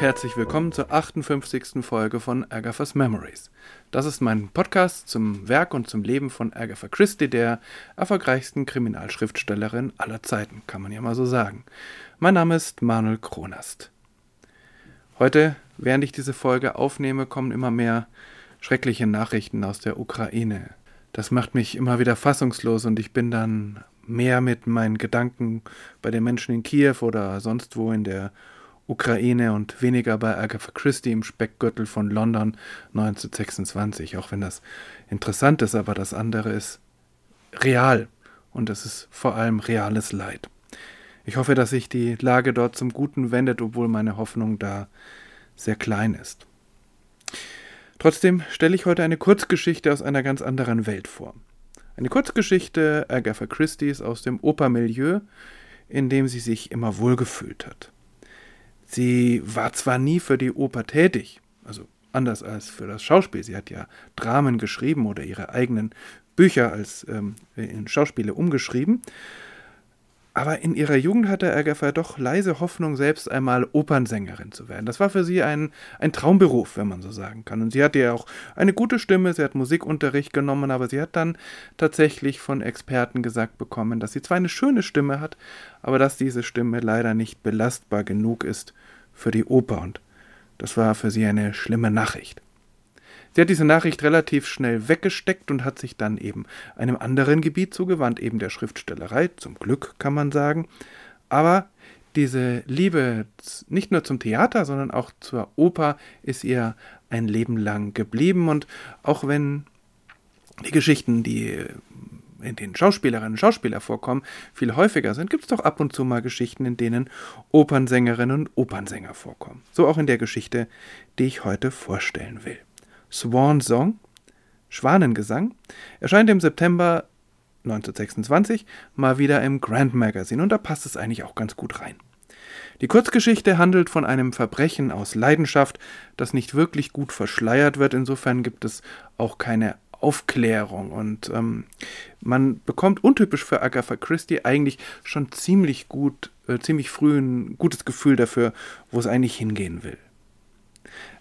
herzlich willkommen zur 58. Folge von Agatha's Memories. Das ist mein Podcast zum Werk und zum Leben von Agatha Christie, der erfolgreichsten Kriminalschriftstellerin aller Zeiten, kann man ja mal so sagen. Mein Name ist Manuel Kronast. Heute, während ich diese Folge aufnehme, kommen immer mehr schreckliche Nachrichten aus der Ukraine. Das macht mich immer wieder fassungslos und ich bin dann mehr mit meinen Gedanken bei den Menschen in Kiew oder sonst wo in der Ukraine und weniger bei Agatha Christie im Speckgürtel von London 1926, auch wenn das interessant ist, aber das andere ist real und es ist vor allem reales Leid. Ich hoffe, dass sich die Lage dort zum Guten wendet, obwohl meine Hoffnung da sehr klein ist. Trotzdem stelle ich heute eine Kurzgeschichte aus einer ganz anderen Welt vor. Eine Kurzgeschichte Agatha Christie's aus dem Opermilieu, in dem sie sich immer wohlgefühlt hat. Sie war zwar nie für die Oper tätig, also anders als für das Schauspiel. Sie hat ja Dramen geschrieben oder ihre eigenen Bücher als ähm, in Schauspiele umgeschrieben. Aber in ihrer Jugend hatte Agatha doch leise Hoffnung, selbst einmal Opernsängerin zu werden. Das war für sie ein, ein Traumberuf, wenn man so sagen kann. Und sie hatte ja auch eine gute Stimme, sie hat Musikunterricht genommen, aber sie hat dann tatsächlich von Experten gesagt bekommen, dass sie zwar eine schöne Stimme hat, aber dass diese Stimme leider nicht belastbar genug ist für die Oper. Und das war für sie eine schlimme Nachricht. Sie hat diese Nachricht relativ schnell weggesteckt und hat sich dann eben einem anderen Gebiet zugewandt, eben der Schriftstellerei, zum Glück kann man sagen. Aber diese Liebe nicht nur zum Theater, sondern auch zur Oper ist ihr ein Leben lang geblieben. Und auch wenn die Geschichten, die in denen Schauspielerinnen und Schauspieler vorkommen, viel häufiger sind, gibt es doch ab und zu mal Geschichten, in denen Opernsängerinnen und Opernsänger vorkommen. So auch in der Geschichte, die ich heute vorstellen will. Swan Song, Schwanengesang, erscheint im September 1926 mal wieder im Grand Magazine und da passt es eigentlich auch ganz gut rein. Die Kurzgeschichte handelt von einem Verbrechen aus Leidenschaft, das nicht wirklich gut verschleiert wird. Insofern gibt es auch keine Aufklärung und ähm, man bekommt untypisch für Agatha Christie eigentlich schon ziemlich gut, äh, ziemlich früh ein gutes Gefühl dafür, wo es eigentlich hingehen will.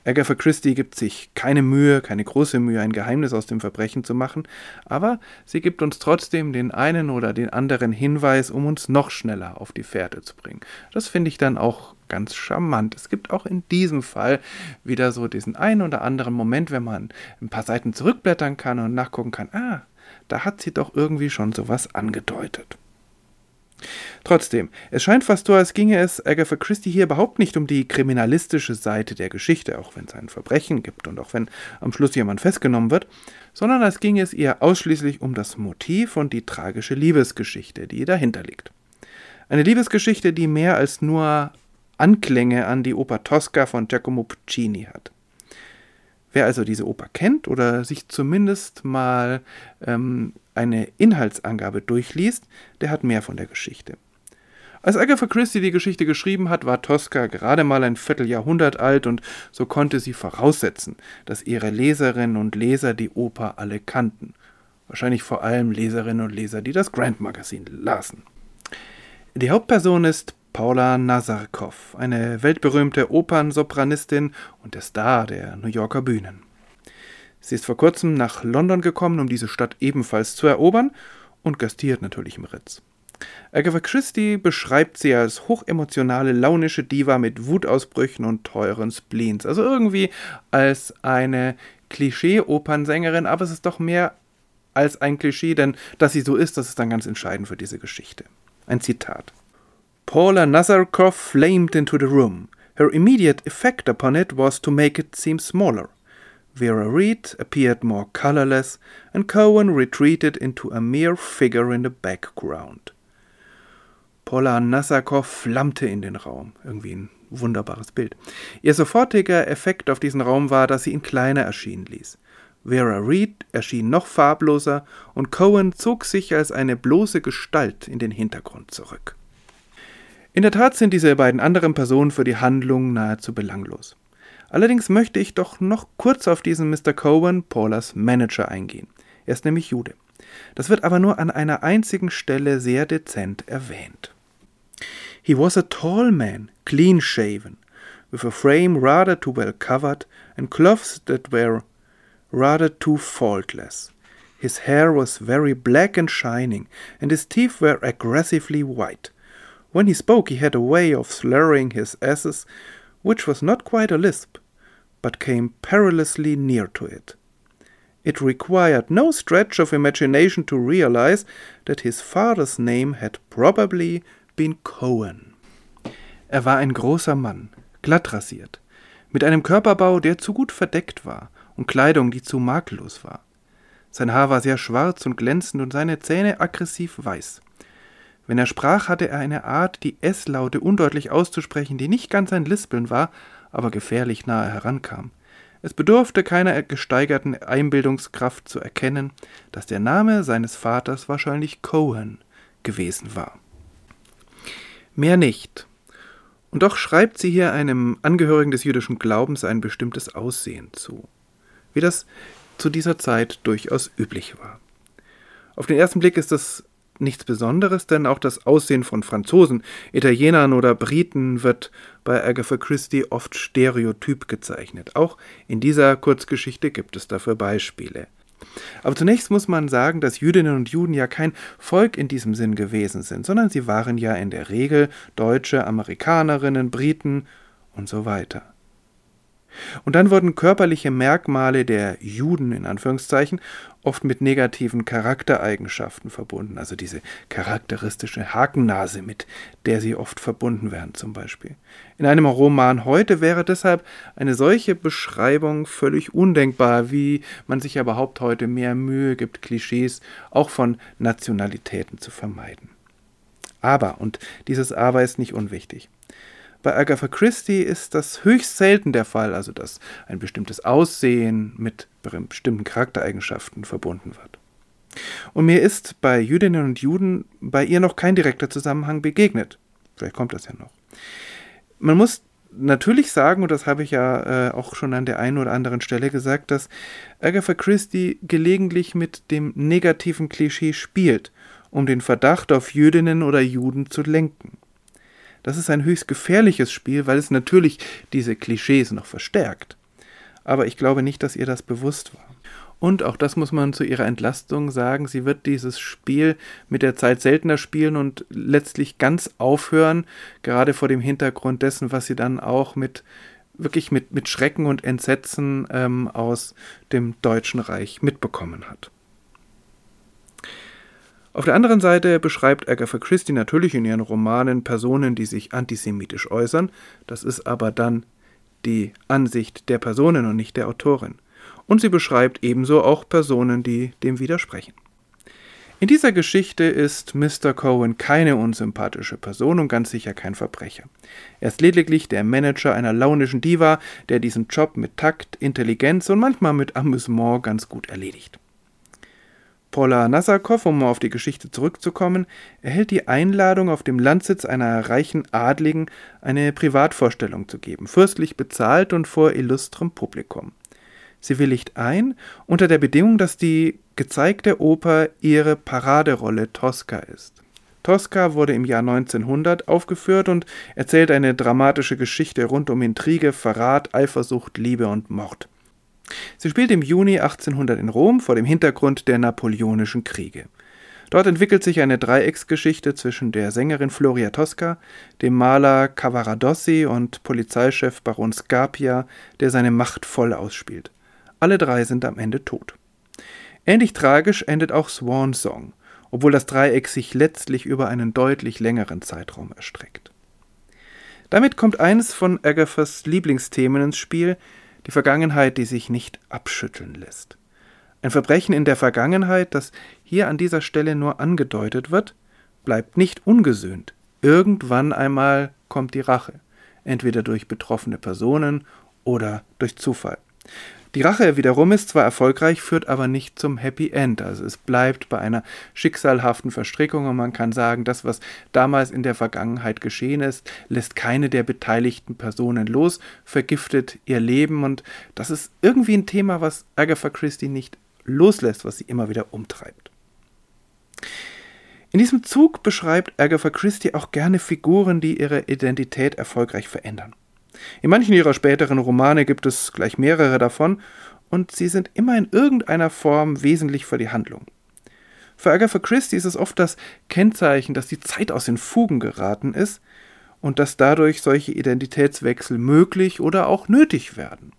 Agatha Christie gibt sich keine Mühe, keine große Mühe, ein Geheimnis aus dem Verbrechen zu machen, aber sie gibt uns trotzdem den einen oder den anderen Hinweis, um uns noch schneller auf die Fährte zu bringen. Das finde ich dann auch ganz charmant. Es gibt auch in diesem Fall wieder so diesen einen oder anderen Moment, wenn man ein paar Seiten zurückblättern kann und nachgucken kann, ah, da hat sie doch irgendwie schon sowas angedeutet. Trotzdem, es scheint fast so, als ginge es Agatha Christie hier überhaupt nicht um die kriminalistische Seite der Geschichte, auch wenn es ein Verbrechen gibt und auch wenn am Schluss jemand festgenommen wird, sondern als ginge es ihr ausschließlich um das Motiv und die tragische Liebesgeschichte, die dahinter liegt. Eine Liebesgeschichte, die mehr als nur Anklänge an die Oper Tosca von Giacomo Puccini hat. Wer also diese Oper kennt oder sich zumindest mal ähm, eine Inhaltsangabe durchliest, der hat mehr von der Geschichte. Als Agatha Christie die Geschichte geschrieben hat, war Tosca gerade mal ein Vierteljahrhundert alt und so konnte sie voraussetzen, dass ihre Leserinnen und Leser die Oper alle kannten. Wahrscheinlich vor allem Leserinnen und Leser, die das Grand Magazine lasen. Die Hauptperson ist Paula Nazarkov, eine weltberühmte Opernsopranistin und der Star der New Yorker Bühnen. Sie ist vor kurzem nach London gekommen, um diese Stadt ebenfalls zu erobern und gastiert natürlich im Ritz. Agatha Christie beschreibt sie als hochemotionale, launische Diva mit Wutausbrüchen und teuren Spleens. Also irgendwie als eine Klischee-Opernsängerin, aber es ist doch mehr als ein Klischee, denn dass sie so ist, das ist dann ganz entscheidend für diese Geschichte. Ein Zitat. Paula Nazarkov flamed into the room. Her immediate effect upon it was to make it seem smaller. Vera Reed appeared more colorless, and Cohen retreated into a mere figure in the background. Paula Nassakov flammte in den Raum. Irgendwie ein wunderbares Bild. Ihr sofortiger Effekt auf diesen Raum war, dass sie ihn kleiner erscheinen ließ. Vera Reed erschien noch farbloser und Cohen zog sich als eine bloße Gestalt in den Hintergrund zurück. In der Tat sind diese beiden anderen Personen für die Handlung nahezu belanglos. Allerdings möchte ich doch noch kurz auf diesen Mr. Cohen, Paulas Manager, eingehen. Er ist nämlich Jude. Das wird aber nur an einer einzigen Stelle sehr dezent erwähnt. He was a tall man, clean shaven, with a frame rather too well covered and clothes that were rather too faultless. His hair was very black and shining, and his teeth were aggressively white. When he spoke, he had a way of slurring his s's, which was not quite a lisp, but came perilously near to it. It required no stretch of imagination to realize that his father's name had probably been Cohen. Er war ein großer Mann, glatt rasiert, mit einem Körperbau, der zu gut verdeckt war, und Kleidung, die zu makellos war. Sein Haar war sehr schwarz und glänzend und seine Zähne aggressiv weiß. Wenn er sprach, hatte er eine Art, die S-Laute undeutlich auszusprechen, die nicht ganz ein Lispeln war, aber gefährlich nahe herankam. Es bedurfte keiner gesteigerten Einbildungskraft zu erkennen, dass der Name seines Vaters wahrscheinlich Cohen gewesen war. Mehr nicht. Und doch schreibt sie hier einem Angehörigen des jüdischen Glaubens ein bestimmtes Aussehen zu, wie das zu dieser Zeit durchaus üblich war. Auf den ersten Blick ist das nichts Besonderes, denn auch das Aussehen von Franzosen, Italienern oder Briten wird bei Agatha Christie oft stereotyp gezeichnet. Auch in dieser Kurzgeschichte gibt es dafür Beispiele. Aber zunächst muss man sagen, dass Jüdinnen und Juden ja kein Volk in diesem Sinn gewesen sind, sondern sie waren ja in der Regel Deutsche, Amerikanerinnen, Briten und so weiter. Und dann wurden körperliche Merkmale der Juden in Anführungszeichen oft mit negativen Charaktereigenschaften verbunden, also diese charakteristische Hakennase, mit der sie oft verbunden werden zum Beispiel. In einem Roman heute wäre deshalb eine solche Beschreibung völlig undenkbar, wie man sich überhaupt heute mehr Mühe gibt, Klischees auch von Nationalitäten zu vermeiden. Aber, und dieses Aber ist nicht unwichtig, bei Agatha Christie ist das höchst selten der Fall, also dass ein bestimmtes Aussehen mit bestimmten Charaktereigenschaften verbunden wird. Und mir ist bei Jüdinnen und Juden bei ihr noch kein direkter Zusammenhang begegnet. Vielleicht kommt das ja noch. Man muss natürlich sagen, und das habe ich ja äh, auch schon an der einen oder anderen Stelle gesagt, dass Agatha Christie gelegentlich mit dem negativen Klischee spielt, um den Verdacht auf Jüdinnen oder Juden zu lenken. Das ist ein höchst gefährliches Spiel, weil es natürlich diese Klischees noch verstärkt. Aber ich glaube nicht, dass ihr das bewusst war. Und auch das muss man zu ihrer Entlastung sagen, sie wird dieses Spiel mit der Zeit seltener spielen und letztlich ganz aufhören, gerade vor dem Hintergrund dessen, was sie dann auch mit wirklich mit, mit Schrecken und Entsetzen ähm, aus dem Deutschen Reich mitbekommen hat. Auf der anderen Seite beschreibt Agatha Christie natürlich in ihren Romanen Personen, die sich antisemitisch äußern, das ist aber dann die Ansicht der Personen und nicht der Autorin. Und sie beschreibt ebenso auch Personen, die dem widersprechen. In dieser Geschichte ist Mr. Cohen keine unsympathische Person und ganz sicher kein Verbrecher. Er ist lediglich der Manager einer launischen Diva, der diesen Job mit Takt, Intelligenz und manchmal mit Amüsement ganz gut erledigt. Paula Nassakow, um auf die Geschichte zurückzukommen, erhält die Einladung, auf dem Landsitz einer reichen Adligen eine Privatvorstellung zu geben, fürstlich bezahlt und vor illustrem Publikum. Sie willigt ein, unter der Bedingung, dass die gezeigte Oper ihre Paraderolle Tosca ist. Tosca wurde im Jahr 1900 aufgeführt und erzählt eine dramatische Geschichte rund um Intrige, Verrat, Eifersucht, Liebe und Mord. Sie spielt im Juni 1800 in Rom vor dem Hintergrund der Napoleonischen Kriege. Dort entwickelt sich eine Dreiecksgeschichte zwischen der Sängerin Floria Tosca, dem Maler Cavaradossi und Polizeichef Baron Scarpia, der seine Macht voll ausspielt. Alle drei sind am Ende tot. Ähnlich tragisch endet auch Swan Song, obwohl das Dreieck sich letztlich über einen deutlich längeren Zeitraum erstreckt. Damit kommt eines von Agathas Lieblingsthemen ins Spiel, die Vergangenheit, die sich nicht abschütteln lässt. Ein Verbrechen in der Vergangenheit, das hier an dieser Stelle nur angedeutet wird, bleibt nicht ungesühnt. Irgendwann einmal kommt die Rache, entweder durch betroffene Personen oder durch Zufall. Die Rache wiederum ist zwar erfolgreich, führt aber nicht zum Happy End. Also es bleibt bei einer schicksalhaften Verstrickung und man kann sagen, das, was damals in der Vergangenheit geschehen ist, lässt keine der beteiligten Personen los, vergiftet ihr Leben und das ist irgendwie ein Thema, was Agatha Christie nicht loslässt, was sie immer wieder umtreibt. In diesem Zug beschreibt Agatha Christie auch gerne Figuren, die ihre Identität erfolgreich verändern. In manchen ihrer späteren Romane gibt es gleich mehrere davon, und sie sind immer in irgendeiner Form wesentlich für die Handlung. Für Agatha Christie ist es oft das Kennzeichen, dass die Zeit aus den Fugen geraten ist und dass dadurch solche Identitätswechsel möglich oder auch nötig werden.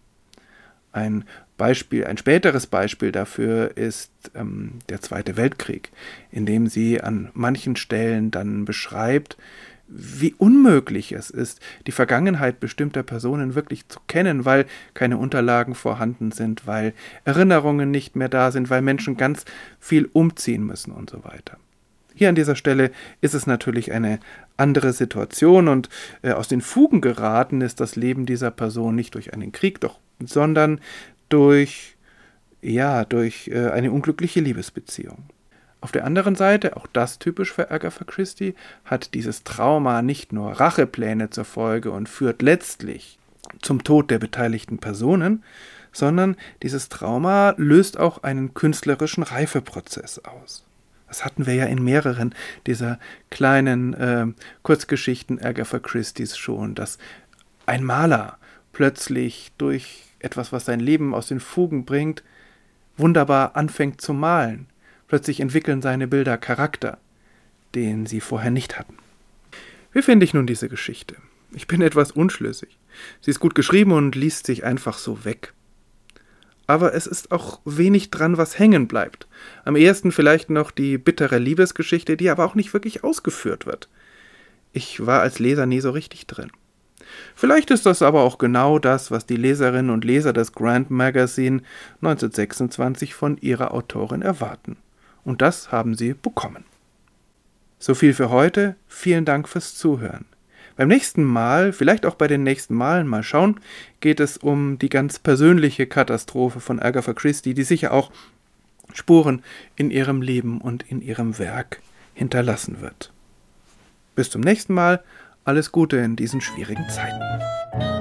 Ein Beispiel, ein späteres Beispiel dafür ist ähm, der Zweite Weltkrieg, in dem sie an manchen Stellen dann beschreibt, wie unmöglich es ist, die Vergangenheit bestimmter Personen wirklich zu kennen, weil keine Unterlagen vorhanden sind, weil Erinnerungen nicht mehr da sind, weil Menschen ganz viel umziehen müssen und so weiter. Hier an dieser Stelle ist es natürlich eine andere Situation und äh, aus den Fugen geraten ist das Leben dieser Person nicht durch einen Krieg, doch, sondern durch ja, durch äh, eine unglückliche Liebesbeziehung. Auf der anderen Seite, auch das typisch für Agatha Christie, hat dieses Trauma nicht nur Rachepläne zur Folge und führt letztlich zum Tod der beteiligten Personen, sondern dieses Trauma löst auch einen künstlerischen Reifeprozess aus. Das hatten wir ja in mehreren dieser kleinen äh, Kurzgeschichten Agatha Christie's schon, dass ein Maler plötzlich durch etwas, was sein Leben aus den Fugen bringt, wunderbar anfängt zu malen Plötzlich entwickeln seine Bilder Charakter, den sie vorher nicht hatten. Wie finde ich nun diese Geschichte? Ich bin etwas unschlüssig. Sie ist gut geschrieben und liest sich einfach so weg. Aber es ist auch wenig dran, was hängen bleibt. Am ehesten vielleicht noch die bittere Liebesgeschichte, die aber auch nicht wirklich ausgeführt wird. Ich war als Leser nie so richtig drin. Vielleicht ist das aber auch genau das, was die Leserinnen und Leser des Grand Magazine 1926 von ihrer Autorin erwarten. Und das haben Sie bekommen. So viel für heute. Vielen Dank fürs Zuhören. Beim nächsten Mal, vielleicht auch bei den nächsten Malen, mal schauen, geht es um die ganz persönliche Katastrophe von Agatha Christie, die sicher auch Spuren in ihrem Leben und in ihrem Werk hinterlassen wird. Bis zum nächsten Mal, alles Gute in diesen schwierigen Zeiten.